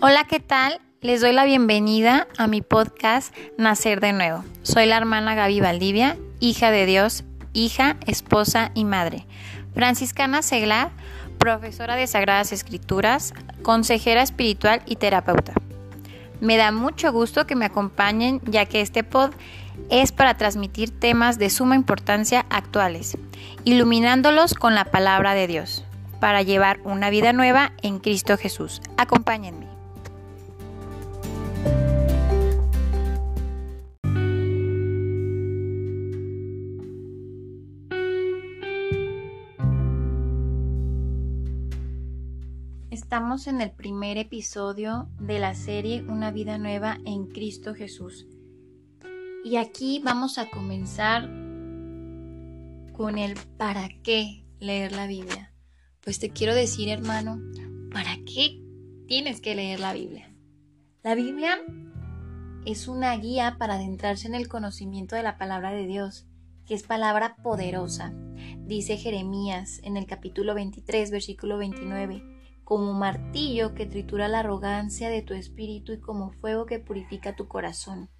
Hola, ¿qué tal? Les doy la bienvenida a mi podcast Nacer de Nuevo. Soy la hermana Gaby Valdivia, hija de Dios, hija, esposa y madre. Franciscana Seglar, profesora de Sagradas Escrituras, consejera espiritual y terapeuta. Me da mucho gusto que me acompañen ya que este pod es para transmitir temas de suma importancia actuales, iluminándolos con la palabra de Dios, para llevar una vida nueva en Cristo Jesús. Acompáñenme. Estamos en el primer episodio de la serie Una vida nueva en Cristo Jesús. Y aquí vamos a comenzar con el para qué leer la Biblia. Pues te quiero decir, hermano, ¿para qué tienes que leer la Biblia? La Biblia es una guía para adentrarse en el conocimiento de la palabra de Dios, que es palabra poderosa. Dice Jeremías en el capítulo 23, versículo 29 como martillo que tritura la arrogancia de tu espíritu y como fuego que purifica tu corazón.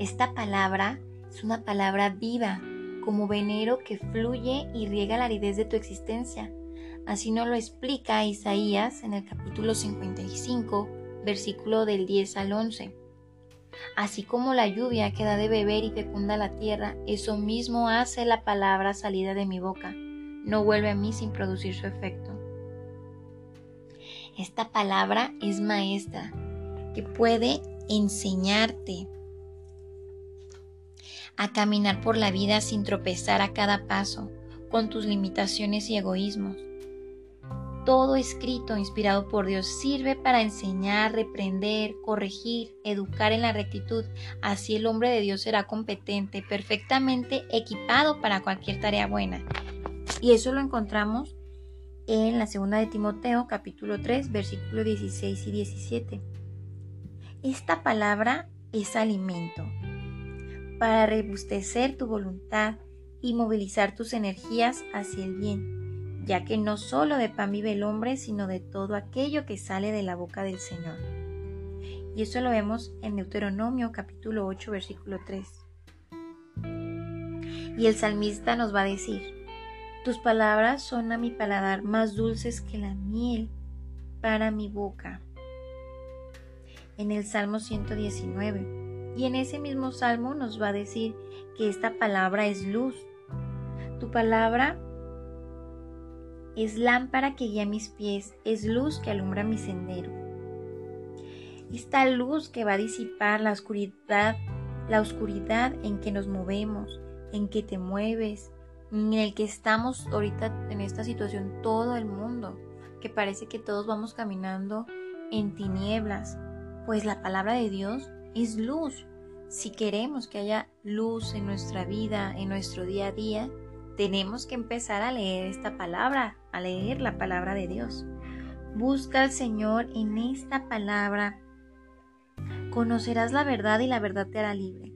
Esta palabra es una palabra viva, como venero que fluye y riega la aridez de tu existencia. Así nos lo explica Isaías en el capítulo 55, versículo del 10 al 11. Así como la lluvia que da de beber y fecunda la tierra, eso mismo hace la palabra salida de mi boca no vuelve a mí sin producir su efecto. Esta palabra es maestra que puede enseñarte a caminar por la vida sin tropezar a cada paso con tus limitaciones y egoísmos. Todo escrito inspirado por Dios sirve para enseñar, reprender, corregir, educar en la rectitud. Así el hombre de Dios será competente, perfectamente equipado para cualquier tarea buena. Y eso lo encontramos en la segunda de Timoteo capítulo 3 versículos 16 y 17. Esta palabra es alimento para rebustecer tu voluntad y movilizar tus energías hacia el bien, ya que no solo de pan vive el hombre, sino de todo aquello que sale de la boca del Señor. Y eso lo vemos en Deuteronomio capítulo 8 versículo 3. Y el salmista nos va a decir, tus palabras son a mi paladar más dulces que la miel para mi boca. En el Salmo 119. Y en ese mismo salmo nos va a decir que esta palabra es luz. Tu palabra es lámpara que guía mis pies, es luz que alumbra mi sendero. Esta luz que va a disipar la oscuridad, la oscuridad en que nos movemos, en que te mueves, en el que estamos ahorita en esta situación todo el mundo, que parece que todos vamos caminando en tinieblas, pues la palabra de Dios es luz. Si queremos que haya luz en nuestra vida, en nuestro día a día, tenemos que empezar a leer esta palabra, a leer la palabra de Dios. Busca al Señor en esta palabra. Conocerás la verdad y la verdad te hará libre.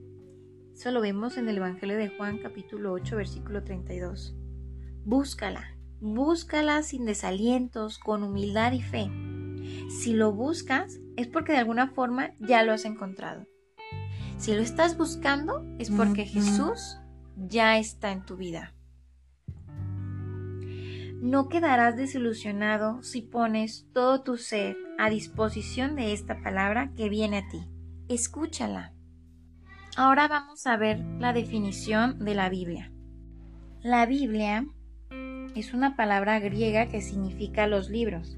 Eso lo vemos en el Evangelio de Juan capítulo 8 versículo 32. Búscala, búscala sin desalientos, con humildad y fe. Si lo buscas es porque de alguna forma ya lo has encontrado. Si lo estás buscando es porque Jesús ya está en tu vida. No quedarás desilusionado si pones todo tu ser a disposición de esta palabra que viene a ti. Escúchala. Ahora vamos a ver la definición de la Biblia. La Biblia es una palabra griega que significa los libros.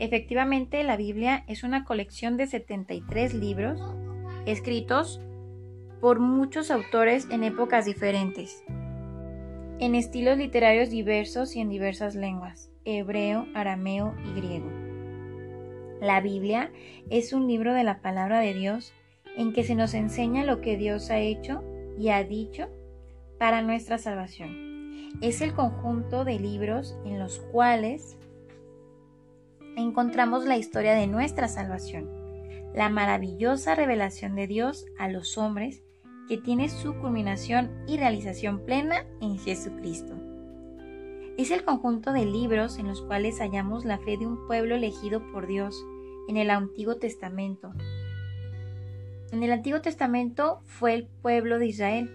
Efectivamente, la Biblia es una colección de 73 libros escritos por muchos autores en épocas diferentes, en estilos literarios diversos y en diversas lenguas, hebreo, arameo y griego. La Biblia es un libro de la palabra de Dios en que se nos enseña lo que Dios ha hecho y ha dicho para nuestra salvación. Es el conjunto de libros en los cuales encontramos la historia de nuestra salvación, la maravillosa revelación de Dios a los hombres que tiene su culminación y realización plena en Jesucristo. Es el conjunto de libros en los cuales hallamos la fe de un pueblo elegido por Dios en el Antiguo Testamento. En el Antiguo Testamento fue el pueblo de Israel.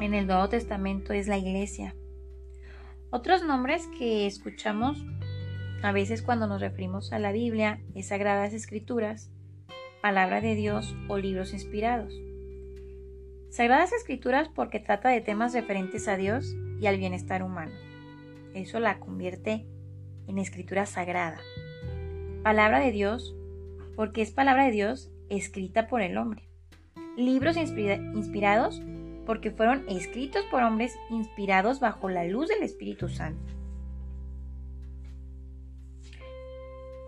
En el Nuevo Testamento es la iglesia. Otros nombres que escuchamos a veces cuando nos referimos a la Biblia es Sagradas Escrituras, Palabra de Dios o libros inspirados. Sagradas Escrituras porque trata de temas referentes a Dios y al bienestar humano. Eso la convierte en escritura sagrada. Palabra de Dios porque es palabra de Dios escrita por el hombre. Libros inspirados porque fueron escritos por hombres inspirados bajo la luz del Espíritu Santo.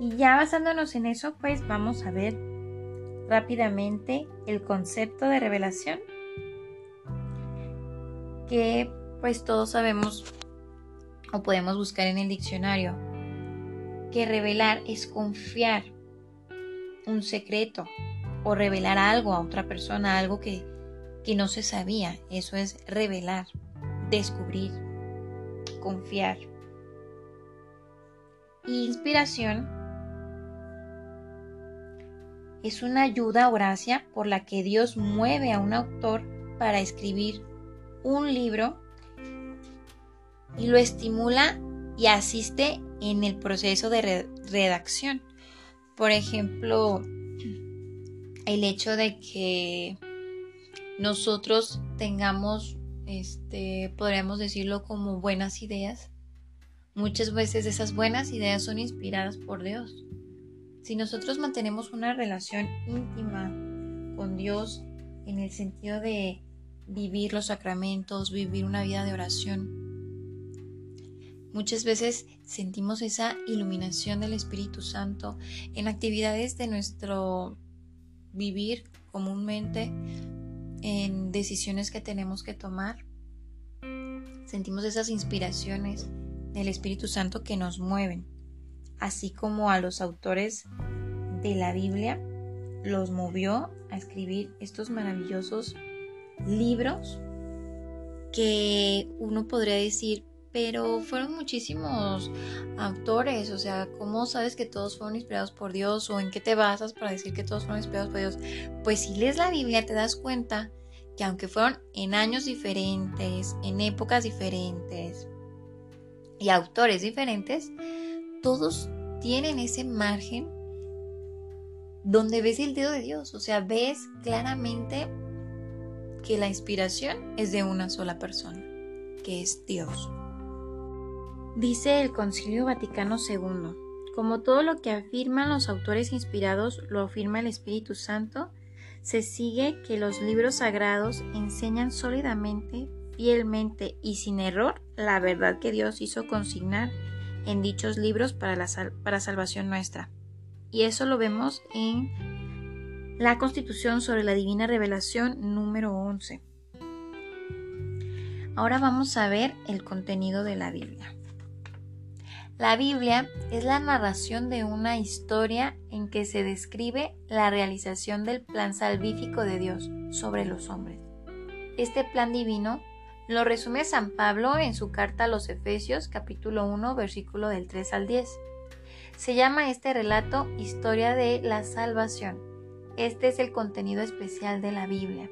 Y ya basándonos en eso, pues vamos a ver rápidamente el concepto de revelación que pues todos sabemos o podemos buscar en el diccionario que revelar es confiar un secreto o revelar algo a otra persona, algo que, que no se sabía. Eso es revelar, descubrir, confiar. inspiración es una ayuda o gracia por la que Dios mueve a un autor para escribir un libro y lo estimula y asiste en el proceso de redacción. Por ejemplo, el hecho de que nosotros tengamos, este, podríamos decirlo como buenas ideas. Muchas veces esas buenas ideas son inspiradas por Dios. Si nosotros mantenemos una relación íntima con Dios en el sentido de vivir los sacramentos, vivir una vida de oración, muchas veces sentimos esa iluminación del Espíritu Santo en actividades de nuestro vivir comúnmente, en decisiones que tenemos que tomar. Sentimos esas inspiraciones del Espíritu Santo que nos mueven así como a los autores de la Biblia, los movió a escribir estos maravillosos libros que uno podría decir, pero fueron muchísimos autores, o sea, ¿cómo sabes que todos fueron inspirados por Dios o en qué te basas para decir que todos fueron inspirados por Dios? Pues si lees la Biblia te das cuenta que aunque fueron en años diferentes, en épocas diferentes y autores diferentes, todos tienen ese margen donde ves el dedo de Dios, o sea, ves claramente que la inspiración es de una sola persona, que es Dios. Dice el Concilio Vaticano II, como todo lo que afirman los autores inspirados lo afirma el Espíritu Santo, se sigue que los libros sagrados enseñan sólidamente, fielmente y sin error la verdad que Dios hizo consignar en dichos libros para, la para salvación nuestra. Y eso lo vemos en la Constitución sobre la Divina Revelación número 11. Ahora vamos a ver el contenido de la Biblia. La Biblia es la narración de una historia en que se describe la realización del plan salvífico de Dios sobre los hombres. Este plan divino lo resume San Pablo en su carta a los Efesios capítulo 1 versículo del 3 al 10. Se llama este relato Historia de la Salvación. Este es el contenido especial de la Biblia.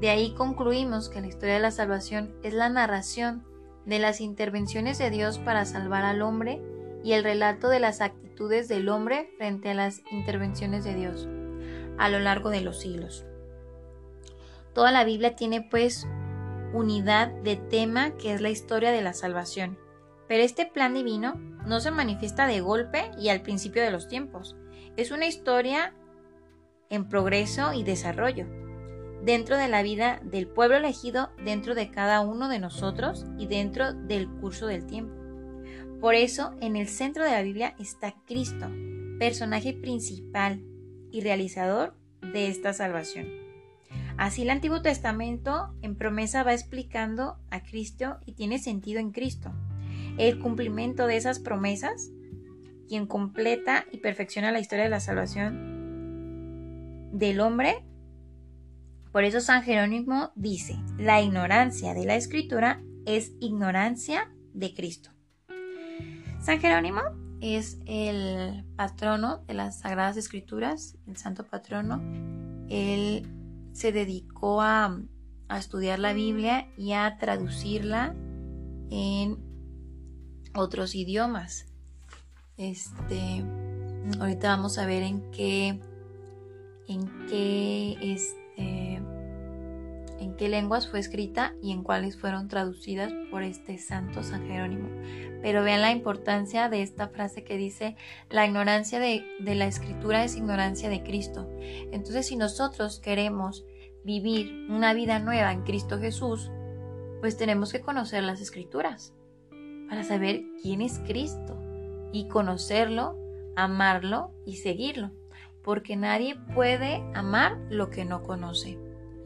De ahí concluimos que la historia de la salvación es la narración de las intervenciones de Dios para salvar al hombre y el relato de las actitudes del hombre frente a las intervenciones de Dios a lo largo de los siglos. Toda la Biblia tiene pues unidad de tema que es la historia de la salvación. Pero este plan divino no se manifiesta de golpe y al principio de los tiempos. Es una historia en progreso y desarrollo, dentro de la vida del pueblo elegido, dentro de cada uno de nosotros y dentro del curso del tiempo. Por eso, en el centro de la Biblia está Cristo, personaje principal y realizador de esta salvación. Así el Antiguo Testamento en promesa va explicando a Cristo y tiene sentido en Cristo. El cumplimiento de esas promesas, quien completa y perfecciona la historia de la salvación del hombre. Por eso San Jerónimo dice, la ignorancia de la escritura es ignorancia de Cristo. San Jerónimo es el patrono de las Sagradas Escrituras, el santo patrono. Él se dedicó a, estudiar la Biblia y a traducirla en otros idiomas. Este, ahorita vamos a ver en qué, en qué, en qué lenguas fue escrita y en cuáles fueron traducidas por este santo San Jerónimo. Pero vean la importancia de esta frase que dice, la ignorancia de, de la escritura es ignorancia de Cristo. Entonces, si nosotros queremos vivir una vida nueva en Cristo Jesús, pues tenemos que conocer las escrituras para saber quién es Cristo y conocerlo, amarlo y seguirlo, porque nadie puede amar lo que no conoce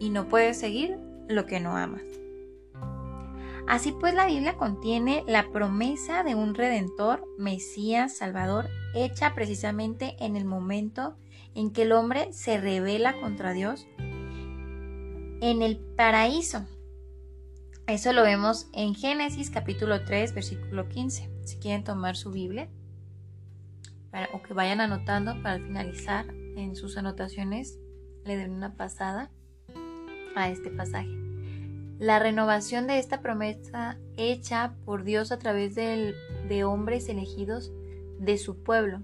y no puede seguir lo que no ama. Así pues la Biblia contiene la promesa de un redentor, Mesías, Salvador, hecha precisamente en el momento en que el hombre se revela contra Dios en el paraíso. Eso lo vemos en Génesis capítulo 3, versículo 15. Si quieren tomar su Biblia o que vayan anotando para finalizar en sus anotaciones, le den una pasada a este pasaje. La renovación de esta promesa hecha por Dios a través de hombres elegidos de su pueblo.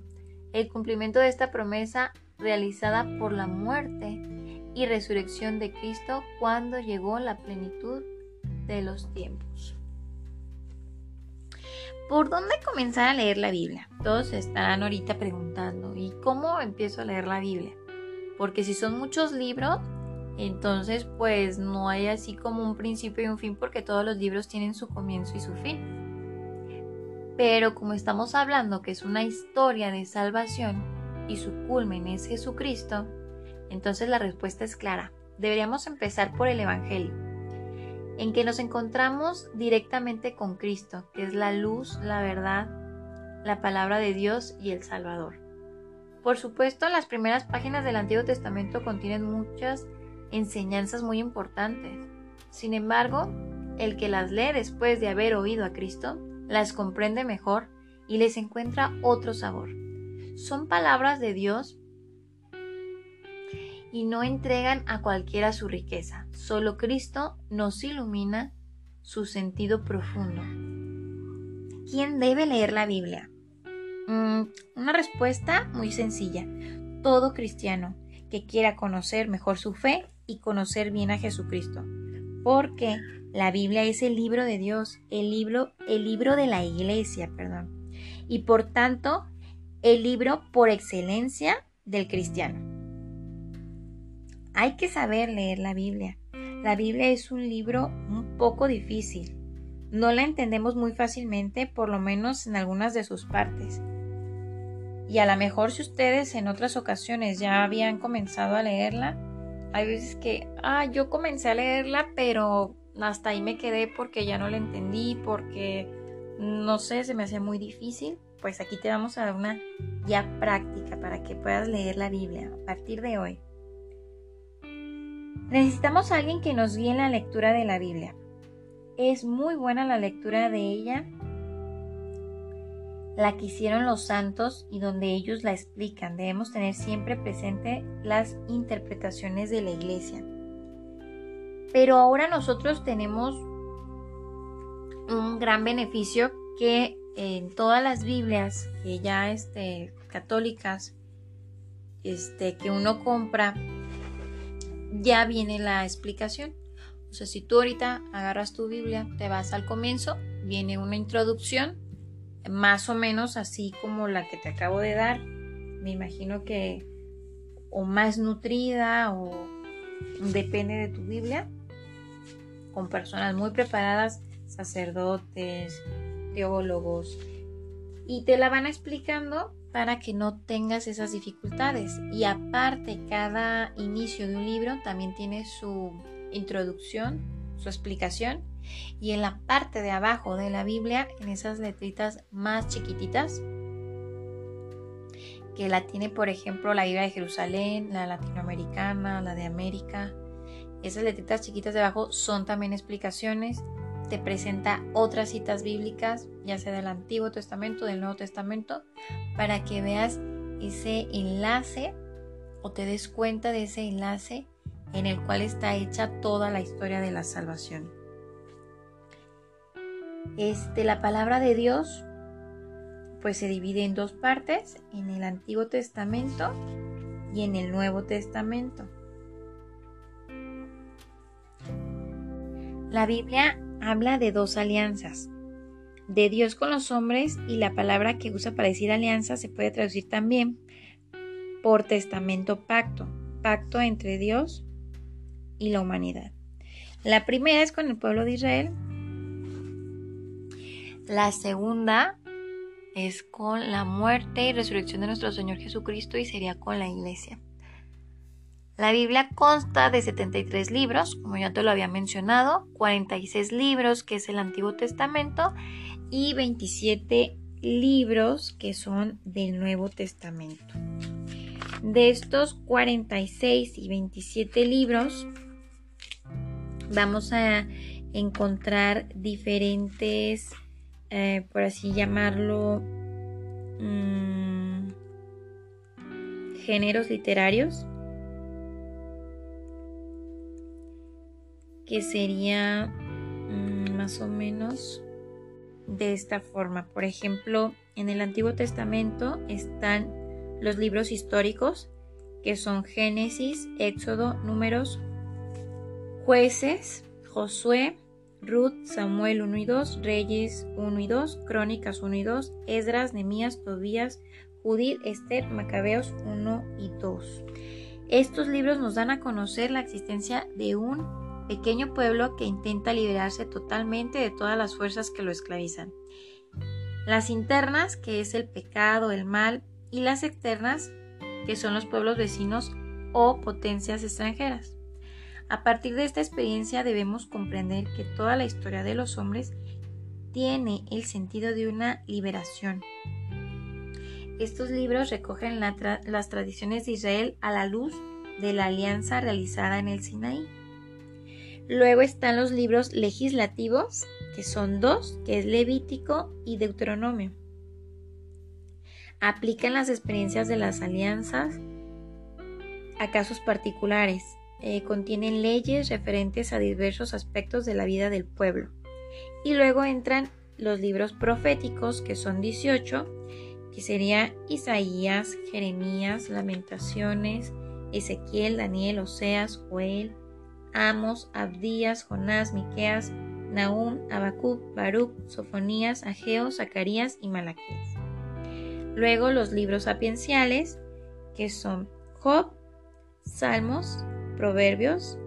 El cumplimiento de esta promesa realizada por la muerte y resurrección de Cristo cuando llegó la plenitud de los tiempos. ¿Por dónde comenzar a leer la Biblia? Todos estarán ahorita preguntando, ¿y cómo empiezo a leer la Biblia? Porque si son muchos libros, entonces, pues no hay así como un principio y un fin porque todos los libros tienen su comienzo y su fin. Pero como estamos hablando que es una historia de salvación y su culmen es Jesucristo, entonces la respuesta es clara. Deberíamos empezar por el Evangelio, en que nos encontramos directamente con Cristo, que es la luz, la verdad, la palabra de Dios y el Salvador. Por supuesto, las primeras páginas del Antiguo Testamento contienen muchas enseñanzas muy importantes. Sin embargo, el que las lee después de haber oído a Cristo, las comprende mejor y les encuentra otro sabor. Son palabras de Dios y no entregan a cualquiera su riqueza. Solo Cristo nos ilumina su sentido profundo. ¿Quién debe leer la Biblia? Mm, una respuesta muy sencilla. Todo cristiano que quiera conocer mejor su fe y conocer bien a Jesucristo. Porque la Biblia es el libro de Dios, el libro, el libro de la iglesia, perdón. Y por tanto, el libro por excelencia del cristiano. Hay que saber leer la Biblia. La Biblia es un libro un poco difícil. No la entendemos muy fácilmente, por lo menos en algunas de sus partes. Y a lo mejor si ustedes en otras ocasiones ya habían comenzado a leerla, hay veces que, ah, yo comencé a leerla, pero hasta ahí me quedé porque ya no la entendí, porque no sé, se me hacía muy difícil. Pues aquí te vamos a dar una guía práctica para que puedas leer la Biblia a partir de hoy. Necesitamos a alguien que nos guíe en la lectura de la Biblia. Es muy buena la lectura de ella la que hicieron los santos y donde ellos la explican. Debemos tener siempre presente las interpretaciones de la iglesia. Pero ahora nosotros tenemos un gran beneficio que en todas las Biblias que ya este, católicas este, que uno compra, ya viene la explicación. O sea, si tú ahorita agarras tu Biblia, te vas al comienzo, viene una introducción más o menos así como la que te acabo de dar. Me imagino que o más nutrida o depende de tu Biblia, con personas muy preparadas, sacerdotes, teólogos, y te la van explicando para que no tengas esas dificultades. Y aparte, cada inicio de un libro también tiene su introducción, su explicación y en la parte de abajo de la Biblia, en esas letritas más chiquititas, que la tiene por ejemplo la Biblia de Jerusalén, la latinoamericana, la de América, esas letritas chiquitas de abajo son también explicaciones te presenta otras citas bíblicas, ya sea del Antiguo Testamento, del Nuevo Testamento, para que veas ese enlace o te des cuenta de ese enlace en el cual está hecha toda la historia de la salvación. Este, la palabra de Dios pues se divide en dos partes, en el Antiguo Testamento y en el Nuevo Testamento. La Biblia habla de dos alianzas, de Dios con los hombres y la palabra que usa para decir alianza se puede traducir también por testamento pacto, pacto entre Dios y la humanidad. La primera es con el pueblo de Israel, la segunda es con la muerte y resurrección de nuestro Señor Jesucristo y sería con la iglesia. La Biblia consta de 73 libros, como ya te lo había mencionado, 46 libros que es el Antiguo Testamento y 27 libros que son del Nuevo Testamento. De estos 46 y 27 libros vamos a encontrar diferentes, eh, por así llamarlo, mm, géneros literarios que sería mm, más o menos de esta forma. Por ejemplo, en el Antiguo Testamento están los libros históricos, que son Génesis, Éxodo, Números, Jueces, Josué, Ruth, Samuel 1 y 2, Reyes 1 y 2, Crónicas 1 y 2, Esdras, Nemías, Tobías, Judith, Esther, Macabeos 1 y 2. Estos libros nos dan a conocer la existencia de un pequeño pueblo que intenta liberarse totalmente de todas las fuerzas que lo esclavizan. Las internas, que es el pecado, el mal, y las externas, que son los pueblos vecinos o potencias extranjeras. A partir de esta experiencia debemos comprender que toda la historia de los hombres tiene el sentido de una liberación. Estos libros recogen las tradiciones de Israel a la luz de la alianza realizada en el Sinaí. Luego están los libros legislativos, que son dos, que es Levítico y Deuteronomio. Aplican las experiencias de las alianzas a casos particulares. Eh, contienen leyes referentes a diversos aspectos de la vida del pueblo. Y luego entran los libros proféticos, que son 18, que sería Isaías, Jeremías, Lamentaciones, Ezequiel, Daniel, Oseas, Joel, Amos, Abdías, Jonás, Miqueas, Nahum, Habacuc, Baruch, Sofonías, Ageo, Zacarías y Malaquías. Luego los libros sapienciales, que son Job, Salmos, Proverbios,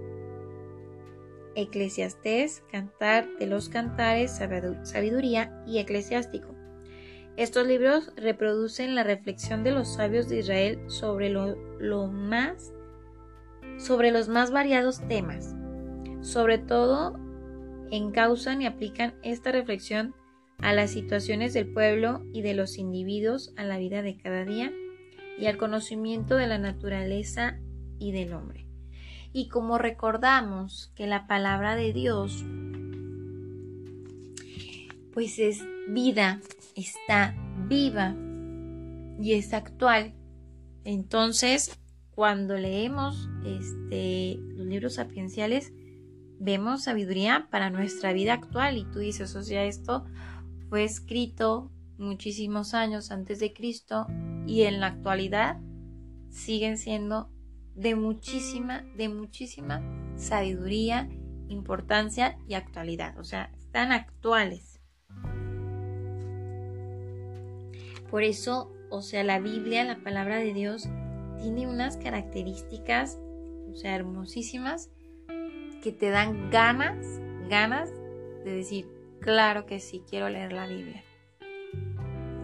Eclesiastés, Cantar de los Cantares, Sabiduría y Eclesiástico. Estos libros reproducen la reflexión de los sabios de Israel sobre sobre los más variados temas. Sobre todo, encausan y aplican esta reflexión a las situaciones del pueblo y de los individuos a la vida de cada día y al conocimiento de la naturaleza y del hombre. Y como recordamos que la palabra de Dios pues es vida, está viva y es actual, entonces cuando leemos este, los libros sapienciales, vemos sabiduría para nuestra vida actual. Y tú dices, o sea, esto fue escrito muchísimos años antes de Cristo y en la actualidad siguen siendo de muchísima, de muchísima sabiduría, importancia y actualidad, o sea, están actuales. Por eso, o sea, la Biblia, la palabra de Dios, tiene unas características, o sea, hermosísimas, que te dan ganas, ganas de decir, claro que sí, quiero leer la Biblia.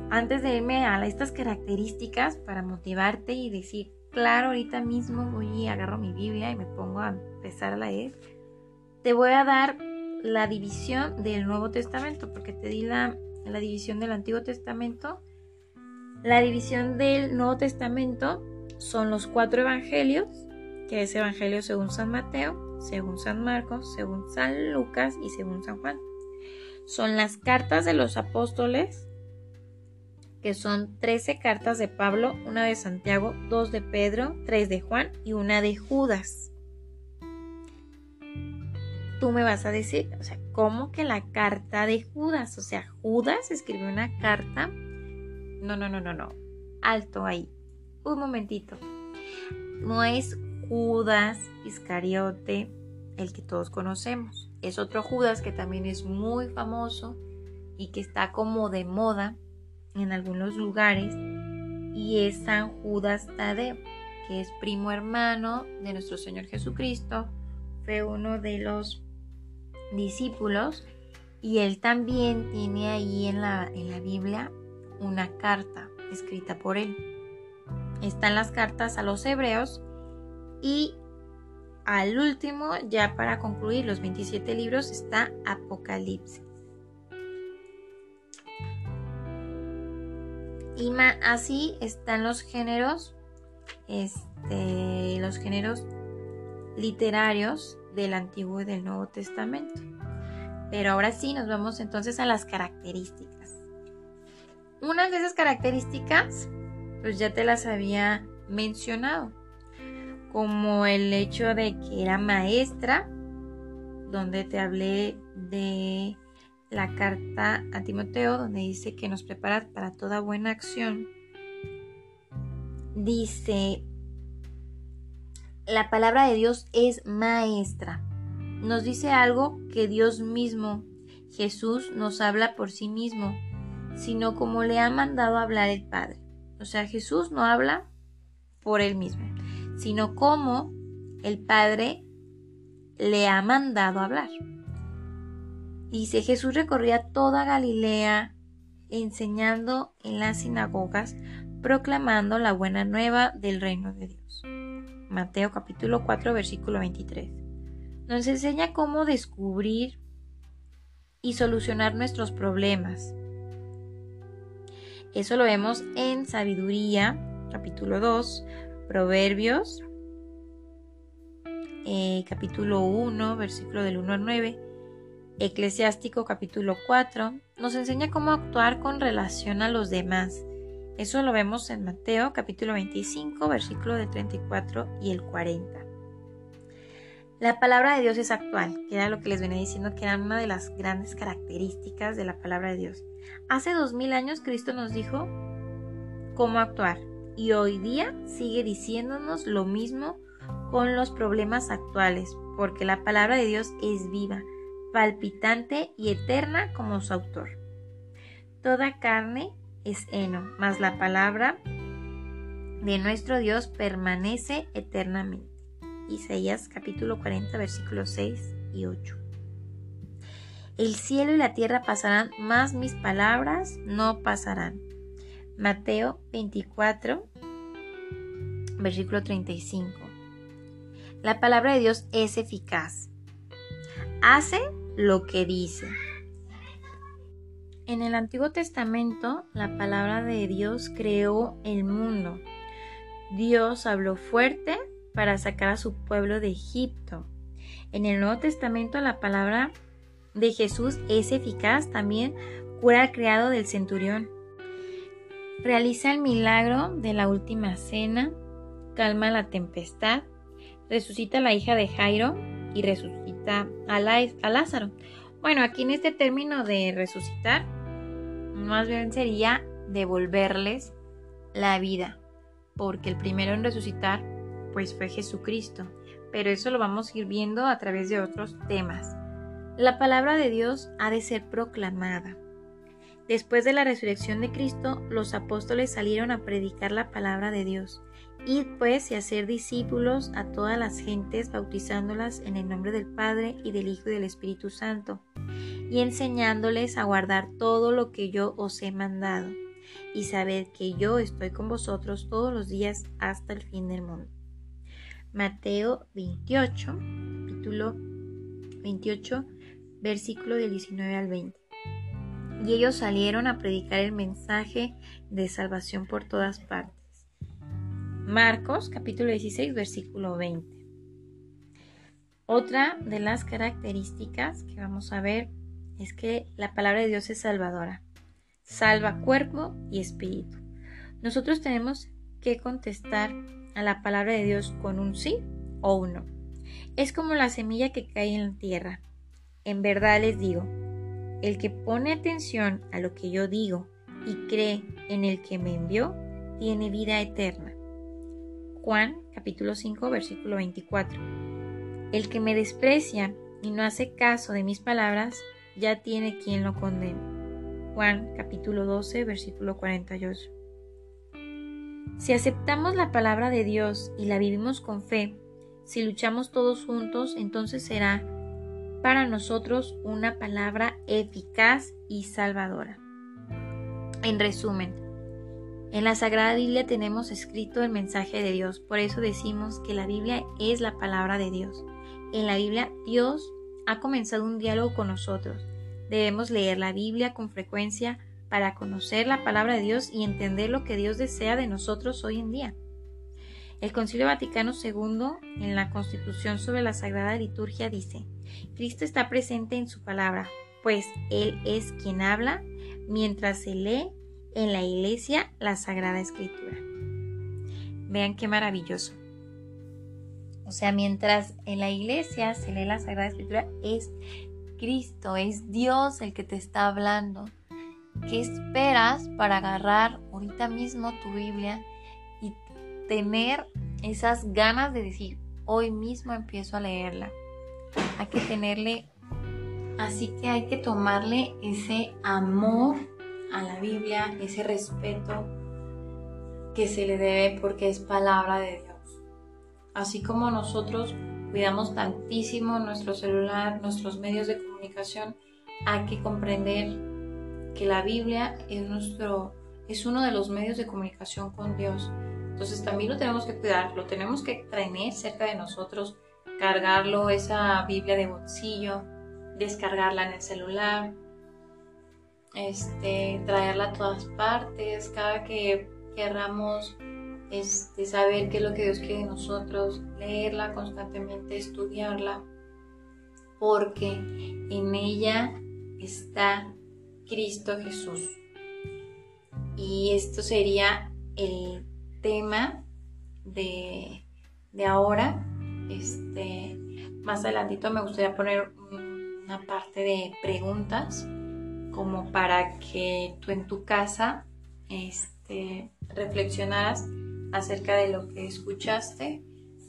Antes de irme a estas características para motivarte y decir, claro, ahorita mismo voy y agarro mi Biblia y me pongo a empezar a leer, te voy a dar la división del Nuevo Testamento, porque te di la, la división del Antiguo Testamento. La división del Nuevo Testamento son los cuatro evangelios, que es Evangelio según San Mateo, según San Marcos, según San Lucas y según San Juan. son las cartas de los apóstoles, que son 13 cartas de Pablo, una de Santiago, dos de Pedro, tres de Juan y una de Judas. Tú me vas a decir, o sea, ¿cómo que la carta de Judas? O sea, Judas escribió una carta. No, no, no, no, no. Alto ahí. Un momentito. No es Judas Iscariote, el que todos conocemos. Es otro Judas que también es muy famoso y que está como de moda en algunos lugares. Y es San Judas Tadeo, que es primo hermano de nuestro Señor Jesucristo. Fue uno de los discípulos y él también tiene ahí en la, en la Biblia una carta escrita por él. Están las cartas a los hebreos y al último, ya para concluir los 27 libros, está Apocalipsis. Y así están los géneros, este, los géneros literarios del Antiguo y del Nuevo Testamento. Pero ahora sí, nos vamos entonces a las características. Unas de esas características, pues ya te las había mencionado como el hecho de que era maestra, donde te hablé de la carta a Timoteo, donde dice que nos prepara para toda buena acción. Dice, la palabra de Dios es maestra. Nos dice algo que Dios mismo, Jesús, nos habla por sí mismo, sino como le ha mandado hablar el Padre. O sea, Jesús no habla por él mismo sino cómo el Padre le ha mandado hablar. Dice, Jesús recorría toda Galilea enseñando en las sinagogas, proclamando la buena nueva del reino de Dios. Mateo capítulo 4 versículo 23. Nos enseña cómo descubrir y solucionar nuestros problemas. Eso lo vemos en Sabiduría capítulo 2 Proverbios, eh, capítulo 1, versículo del 1 al 9. Eclesiástico capítulo 4 nos enseña cómo actuar con relación a los demás. Eso lo vemos en Mateo capítulo 25, versículo del 34 y el 40. La palabra de Dios es actual, que era lo que les venía diciendo que era una de las grandes características de la palabra de Dios. Hace dos mil años Cristo nos dijo cómo actuar y hoy día sigue diciéndonos lo mismo con los problemas actuales, porque la palabra de Dios es viva, palpitante y eterna como su autor. Toda carne es heno, mas la palabra de nuestro Dios permanece eternamente. Isaías capítulo 40 versículos 6 y 8. El cielo y la tierra pasarán, mas mis palabras no pasarán. Mateo 24, versículo 35. La palabra de Dios es eficaz. Hace lo que dice. En el Antiguo Testamento, la palabra de Dios creó el mundo. Dios habló fuerte para sacar a su pueblo de Egipto. En el Nuevo Testamento, la palabra de Jesús es eficaz también cura al criado del centurión realiza el milagro de la última cena, calma la tempestad, resucita a la hija de Jairo y resucita a, Lázaro. Bueno, aquí en este término de resucitar, más bien sería devolverles la vida, porque el primero en resucitar pues fue Jesucristo, pero eso lo vamos a ir viendo a través de otros temas. La palabra de Dios ha de ser proclamada. Después de la resurrección de Cristo, los apóstoles salieron a predicar la palabra de Dios. Y pues y hacer discípulos a todas las gentes, bautizándolas en el nombre del Padre y del Hijo y del Espíritu Santo, y enseñándoles a guardar todo lo que yo os he mandado. Y sabed que yo estoy con vosotros todos los días hasta el fin del mundo. Mateo 28, capítulo 28, versículo del 19 al 20 y ellos salieron a predicar el mensaje de salvación por todas partes. Marcos capítulo 16 versículo 20. Otra de las características que vamos a ver es que la palabra de Dios es salvadora. Salva cuerpo y espíritu. Nosotros tenemos que contestar a la palabra de Dios con un sí o un no. Es como la semilla que cae en la tierra. En verdad les digo, el que pone atención a lo que yo digo y cree en el que me envió, tiene vida eterna. Juan capítulo 5 versículo 24. El que me desprecia y no hace caso de mis palabras, ya tiene quien lo condene. Juan capítulo 12 versículo 48. Si aceptamos la palabra de Dios y la vivimos con fe, si luchamos todos juntos, entonces será para nosotros una palabra eficaz y salvadora. En resumen, en la Sagrada Biblia tenemos escrito el mensaje de Dios, por eso decimos que la Biblia es la palabra de Dios. En la Biblia Dios ha comenzado un diálogo con nosotros. Debemos leer la Biblia con frecuencia para conocer la palabra de Dios y entender lo que Dios desea de nosotros hoy en día. El Concilio Vaticano II, en la Constitución sobre la Sagrada Liturgia, dice, Cristo está presente en su palabra, pues Él es quien habla mientras se lee en la iglesia la Sagrada Escritura. Vean qué maravilloso. O sea, mientras en la iglesia se lee la Sagrada Escritura, es Cristo, es Dios el que te está hablando. ¿Qué esperas para agarrar ahorita mismo tu Biblia y tener esas ganas de decir, hoy mismo empiezo a leerla? Hay que tenerle, así que hay que tomarle ese amor a la Biblia, ese respeto que se le debe porque es palabra de Dios. Así como nosotros cuidamos tantísimo nuestro celular, nuestros medios de comunicación, hay que comprender que la Biblia es, nuestro, es uno de los medios de comunicación con Dios. Entonces también lo tenemos que cuidar, lo tenemos que tener cerca de nosotros, cargarlo, esa Biblia de bolsillo, descargarla en el celular, este, traerla a todas partes, cada que querramos este, saber qué es lo que Dios quiere de nosotros, leerla constantemente, estudiarla, porque en ella está Cristo Jesús. Y esto sería el tema de, de ahora. Este, más adelantito me gustaría poner una parte de preguntas como para que tú en tu casa este, reflexionaras acerca de lo que escuchaste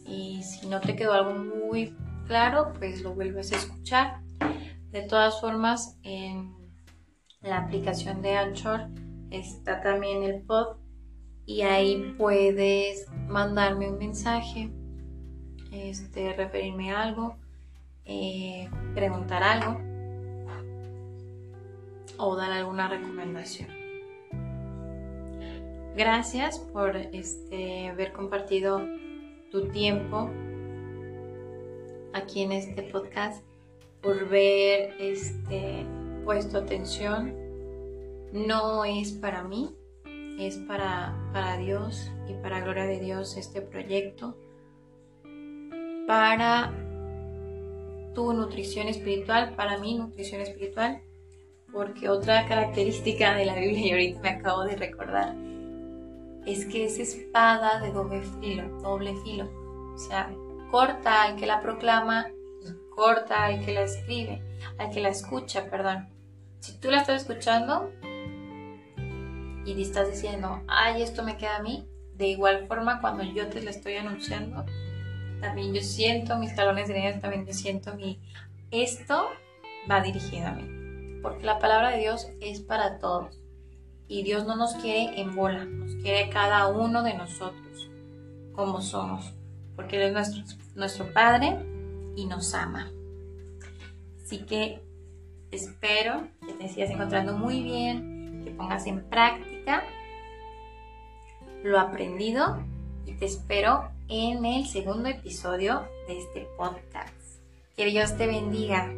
y si no te quedó algo muy claro, pues lo vuelves a escuchar. De todas formas, en la aplicación de Anchor está también el pod y ahí puedes mandarme un mensaje, este, referirme a algo, eh, preguntar algo o dar alguna recomendación. Gracias por este, haber compartido tu tiempo aquí en este podcast, por ver este, puesto atención. No es para mí, es para, para Dios y para gloria de Dios este proyecto. Para tu nutrición espiritual, para mi nutrición espiritual porque otra característica de la Biblia, y ahorita me acabo de recordar, es que es espada de doble filo, doble filo. O sea, corta al que la proclama corta al que la escribe, al que la escucha, perdón. Si tú la estás escuchando y estás diciendo, ay, esto me queda a mí, de igual forma cuando yo te la estoy anunciando, también yo siento mis talones de nieve, también yo siento mi, esto va dirigido a mí porque la palabra de Dios es para todos. Y Dios no nos quiere en bola, nos quiere cada uno de nosotros como somos, porque Él es nuestro, nuestro Padre y nos ama. Así que espero que te sigas encontrando muy bien, que pongas en práctica lo aprendido y te espero en el segundo episodio de este podcast. Que Dios te bendiga.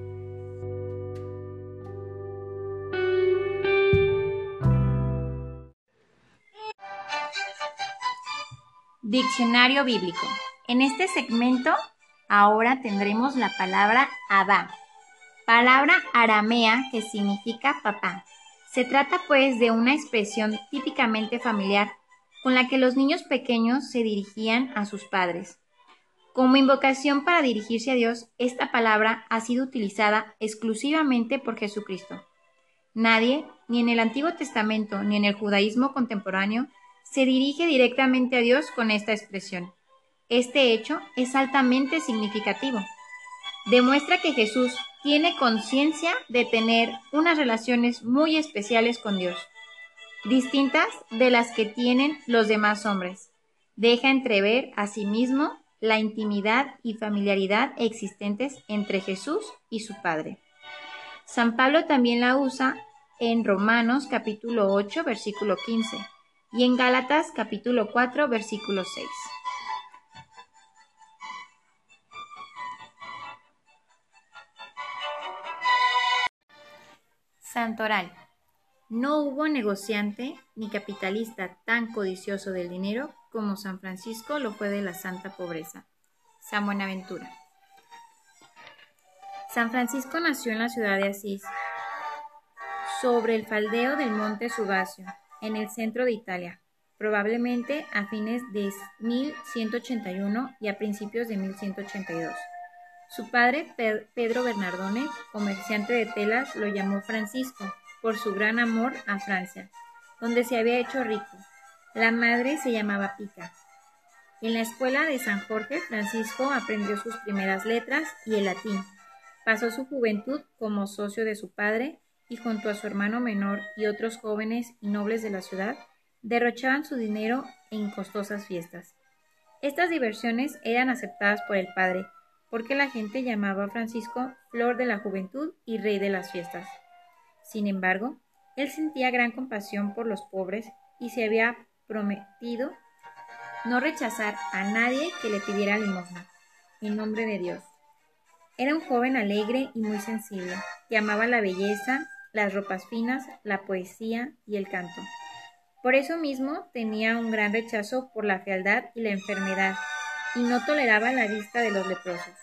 Diccionario bíblico. En este segmento ahora tendremos la palabra Abba, palabra aramea que significa papá. Se trata pues de una expresión típicamente familiar con la que los niños pequeños se dirigían a sus padres. Como invocación para dirigirse a Dios, esta palabra ha sido utilizada exclusivamente por Jesucristo. Nadie, ni en el Antiguo Testamento ni en el judaísmo contemporáneo, se dirige directamente a Dios con esta expresión. Este hecho es altamente significativo. Demuestra que Jesús tiene conciencia de tener unas relaciones muy especiales con Dios, distintas de las que tienen los demás hombres. Deja entrever a sí mismo la intimidad y familiaridad existentes entre Jesús y su Padre. San Pablo también la usa en Romanos capítulo 8 versículo 15 y en Gálatas capítulo 4 versículo 6. Santoral. No hubo negociante ni capitalista tan codicioso del dinero como San Francisco lo fue de la santa pobreza. San Buenaventura. San Francisco nació en la ciudad de Asís, sobre el faldeo del monte Subasio, en el centro de Italia, probablemente a fines de 1181 y a principios de 1182. Su padre, Pedro Bernardone, comerciante de telas, lo llamó Francisco por su gran amor a Francia, donde se había hecho rico. La madre se llamaba Pica. En la escuela de San Jorge, Francisco aprendió sus primeras letras y el latín. Pasó su juventud como socio de su padre y junto a su hermano menor y otros jóvenes y nobles de la ciudad, derrochaban su dinero en costosas fiestas. Estas diversiones eran aceptadas por el padre, porque la gente llamaba a Francisco Flor de la Juventud y Rey de las Fiestas. Sin embargo, él sentía gran compasión por los pobres y se había prometido no rechazar a nadie que le pidiera limosna, en nombre de Dios. Era un joven alegre y muy sensible, que amaba la belleza, las ropas finas, la poesía y el canto. Por eso mismo tenía un gran rechazo por la fealdad y la enfermedad, y no toleraba la vista de los leprosos.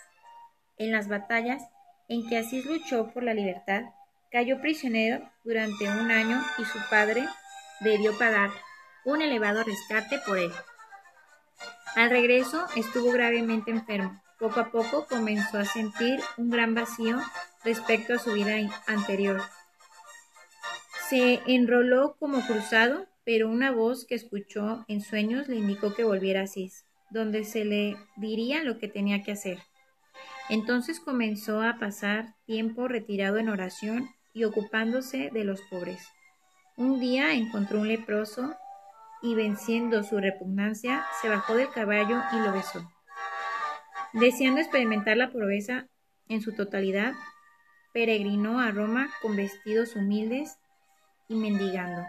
En las batallas en que Asís luchó por la libertad, cayó prisionero durante un año y su padre debió pagar un elevado rescate por él. Al regreso estuvo gravemente enfermo. Poco a poco comenzó a sentir un gran vacío respecto a su vida anterior. Se enroló como cruzado, pero una voz que escuchó en sueños le indicó que volviera a Asís donde se le diría lo que tenía que hacer. Entonces comenzó a pasar tiempo retirado en oración y ocupándose de los pobres. Un día encontró un leproso y venciendo su repugnancia, se bajó del caballo y lo besó. Deseando experimentar la pobreza en su totalidad, peregrinó a Roma con vestidos humildes y mendigando.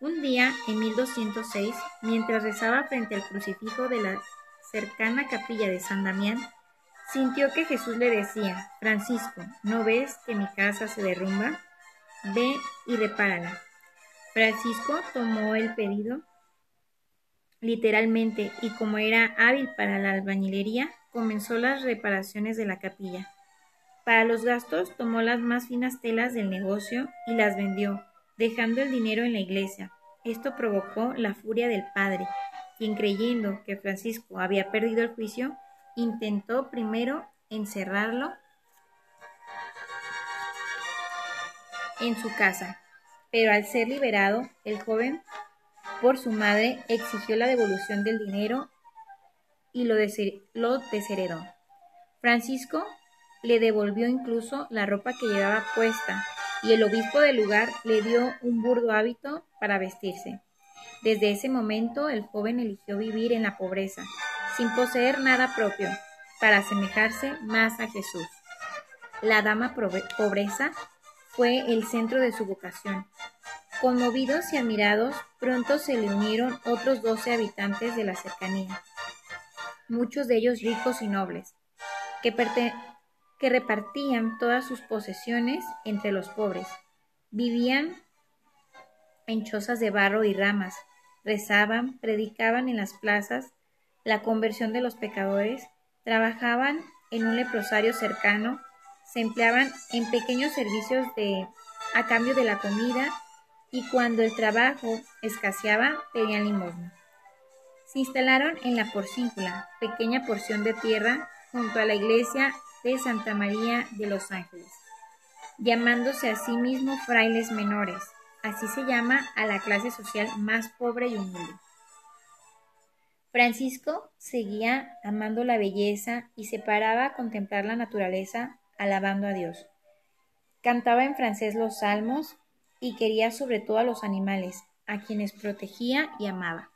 Un día, en 1206, mientras rezaba frente al crucifijo de la cercana capilla de San Damián, sintió que Jesús le decía, Francisco, ¿no ves que mi casa se derrumba? Ve y repárala. Francisco tomó el pedido literalmente y como era hábil para la albañilería, comenzó las reparaciones de la capilla. Para los gastos tomó las más finas telas del negocio y las vendió, dejando el dinero en la iglesia. Esto provocó la furia del padre, quien creyendo que Francisco había perdido el juicio, intentó primero encerrarlo en su casa, pero al ser liberado, el joven por su madre exigió la devolución del dinero y lo, desheredó. Francisco le devolvió incluso la ropa que llevaba puesta y el obispo del lugar le dio un burdo hábito para vestirse. Desde ese momento el joven eligió vivir en la pobreza, sin poseer nada propio, para asemejarse más a Jesús. La dama pobreza fue el centro de su vocación. Conmovidos y admirados, pronto se le unieron otros doce habitantes de la cercanía, muchos de ellos ricos y nobles, que, que repartían todas sus posesiones entre los pobres. Vivían en chozas de barro y ramas, rezaban, predicaban en las plazas la conversión de los pecadores, trabajaban en un leprosario cercano, se empleaban en pequeños servicios de, a cambio de la comida y cuando el trabajo escaseaba pedían limosna. Se instalaron en la porcíncula, pequeña porción de tierra junto a la iglesia de Santa María de los Ángeles, llamándose a sí mismo frailes menores. Así se llama a la clase social más pobre y humilde. Francisco seguía amando la belleza y se paraba a contemplar la naturaleza, alabando a Dios. Cantaba en francés los salmos y quería sobre todo a los animales, a quienes protegía y amaba.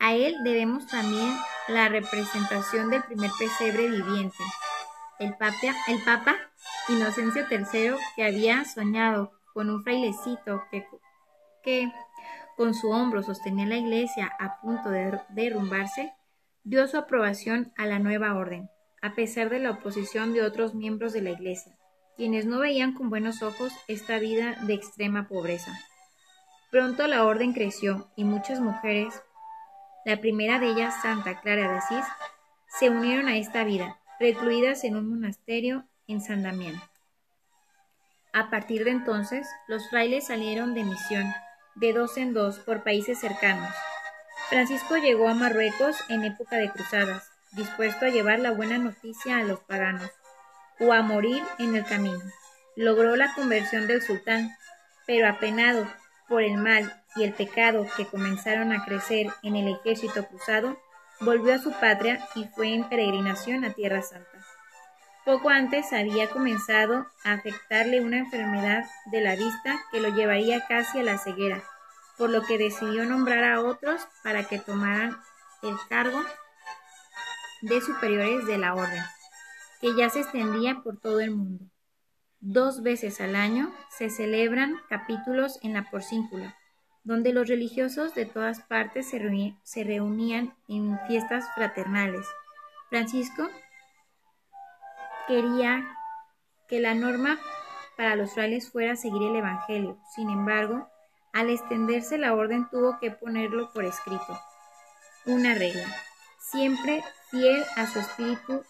A él debemos también la representación del primer pesebre viviente, el papa, el papa Inocencio III, que había soñado con un frailecito que, que con su hombro sostenía la iglesia a punto de derrumbarse, dio su aprobación a la nueva orden, a pesar de la oposición de otros miembros de la iglesia, quienes no veían con buenos ojos esta vida de extrema pobreza. Pronto la orden creció y muchas mujeres, la primera de ellas Santa Clara de Asís, se unieron a esta vida, recluidas en un monasterio en San Damián. A partir de entonces, los frailes salieron de misión de dos en dos por países cercanos. Francisco llegó a Marruecos en época de cruzadas, dispuesto a llevar la buena noticia a los paganos, o a morir en el camino. Logró la conversión del sultán, pero apenado por el mal y el pecado que comenzaron a crecer en el ejército cruzado, volvió a su patria y fue en peregrinación a Tierra Santa. Poco antes había comenzado a afectarle una enfermedad de la vista que lo llevaría casi a la ceguera, por lo que decidió nombrar a otros para que tomaran el cargo de superiores de la orden, que ya se extendía por todo el mundo. Dos veces al año se celebran capítulos en la porcíncula, donde los religiosos de todas partes se, reunían en fiestas fraternales. Francisco quería que la norma para los frailes fuera seguir el Evangelio. Sin embargo, al extenderse la orden tuvo que ponerlo por escrito. Una regla, siempre fiel a su espíritu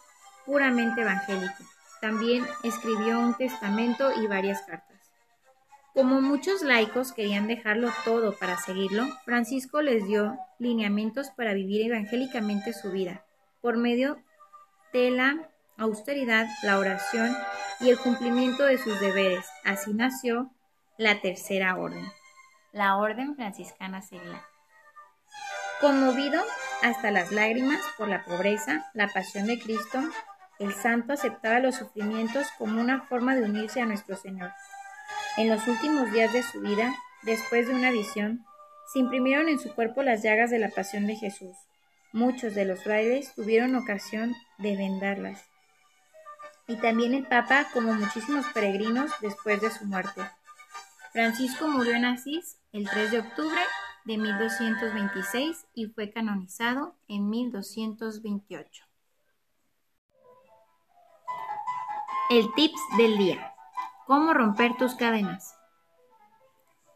puramente evangélico. También escribió un testamento y varias cartas. Como muchos laicos querían dejarlo todo para seguirlo, Francisco les dio lineamientos para vivir evangélicamente su vida, por medio de la austeridad, la oración y el cumplimiento de sus deberes. Así nació la tercera orden, la orden franciscana seglar. Conmovido hasta las lágrimas por la pobreza, la pasión de Cristo, el santo aceptaba los sufrimientos como una forma de unirse a nuestro Señor. En los últimos días de su vida, después de una visión, se imprimieron en su cuerpo las llagas de la pasión de Jesús. Muchos de los frailes tuvieron ocasión de vendarlas y también el Papa, como muchísimos peregrinos, después de su muerte. Francisco murió en Asís el 3 de octubre de 1226 y fue canonizado en 1228. El tips del día. ¿Cómo romper tus cadenas?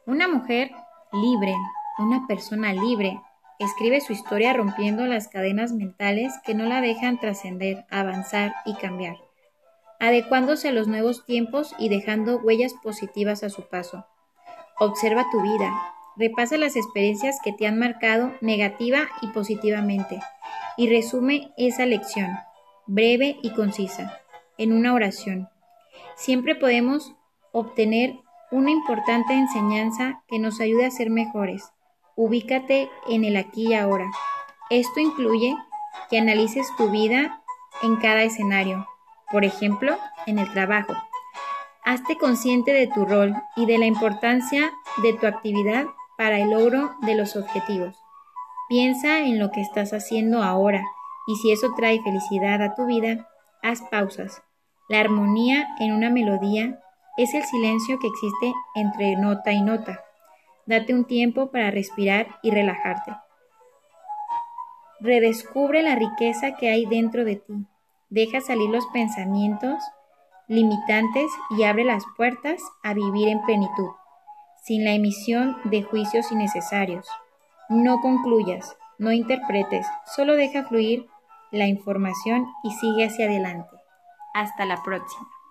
Una mujer libre, una persona libre, escribe su historia rompiendo las cadenas mentales que no la dejan trascender, avanzar y cambiar adecuándose a los nuevos tiempos y dejando huellas positivas a su paso. Observa tu vida, repasa las experiencias que te han marcado negativa y positivamente, y resume esa lección, breve y concisa, en una oración. Siempre podemos obtener una importante enseñanza que nos ayude a ser mejores. Ubícate en el aquí y ahora. Esto incluye que analices tu vida en cada escenario, por ejemplo, en el trabajo. Hazte consciente de tu rol y de la importancia de tu actividad para el logro de los objetivos. Piensa en lo que estás haciendo ahora y si eso trae felicidad a tu vida, haz pausas. La armonía en una melodía es el silencio que existe entre nota y nota. Date un tiempo para respirar y relajarte. Redescubre la riqueza que hay dentro de ti. Deja salir los pensamientos limitantes y abre las puertas a vivir en plenitud, sin la emisión de juicios innecesarios. No concluyas, no interpretes, solo deja fluir la información y sigue hacia adelante. Hasta la próxima.